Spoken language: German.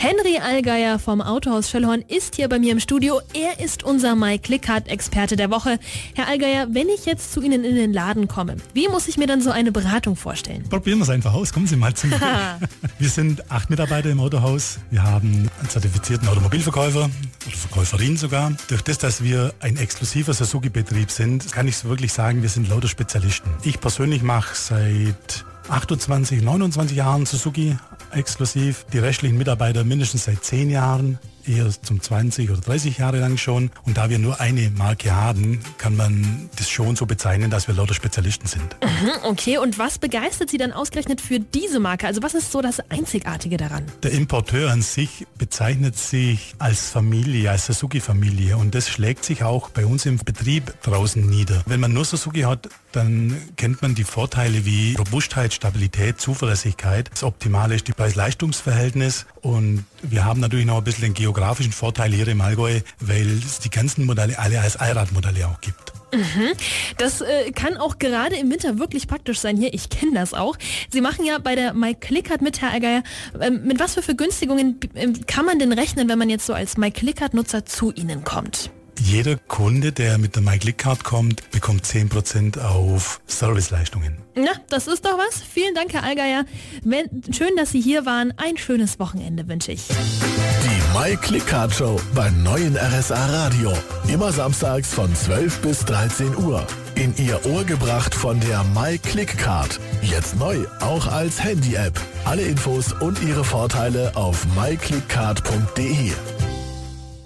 Henry Allgeier vom Autohaus Schöllhorn ist hier bei mir im Studio. Er ist unser MyClickcard-Experte der Woche. Herr Allgeier, wenn ich jetzt zu Ihnen in den Laden komme, wie muss ich mir dann so eine Beratung vorstellen? Probieren wir es einfach aus. Kommen Sie mal zu mir. wir sind acht Mitarbeiter im Autohaus. Wir haben einen zertifizierten Automobilverkäufer oder Verkäuferin sogar. Durch das, dass wir ein exklusiver Suzuki-Betrieb sind, kann ich wirklich sagen, wir sind lauter Spezialisten. Ich persönlich mache seit 28, 29 Jahren Suzuki exklusiv. Die rechtlichen Mitarbeiter mindestens seit 10 Jahren eher zum 20 oder 30 Jahre lang schon. Und da wir nur eine Marke haben, kann man das schon so bezeichnen, dass wir lauter Spezialisten sind. Mhm, okay, und was begeistert Sie dann ausgerechnet für diese Marke? Also was ist so das Einzigartige daran? Der Importeur an sich bezeichnet sich als Familie, als Suzuki-Familie. Und das schlägt sich auch bei uns im Betrieb draußen nieder. Wenn man nur Suzuki hat, dann kennt man die Vorteile wie Robustheit, Stabilität, Zuverlässigkeit. Das Optimale ist die Preis-Leistungs-Verhältnis. Und wir haben natürlich noch ein bisschen den geografischen Vorteil hier im Allgäu, weil es die ganzen Modelle alle als Allradmodelle auch gibt. Mhm. Das äh, kann auch gerade im Winter wirklich praktisch sein hier. Ich kenne das auch. Sie machen ja bei der MyClickart mit, Herr Allgeier. Ähm, mit was für Vergünstigungen ähm, kann man denn rechnen, wenn man jetzt so als MyClickart-Nutzer zu Ihnen kommt? Jeder Kunde, der mit der MyClickcard kommt, bekommt 10% auf Serviceleistungen. Na, das ist doch was. Vielen Dank, Herr Allgeier. Schön, dass Sie hier waren. Ein schönes Wochenende wünsche ich. Die MyClickcard Show beim neuen RSA Radio. Immer samstags von 12 bis 13 Uhr. In Ihr Ohr gebracht von der MyClickcard. Jetzt neu, auch als Handy-App. Alle Infos und ihre Vorteile auf myclickcard.de.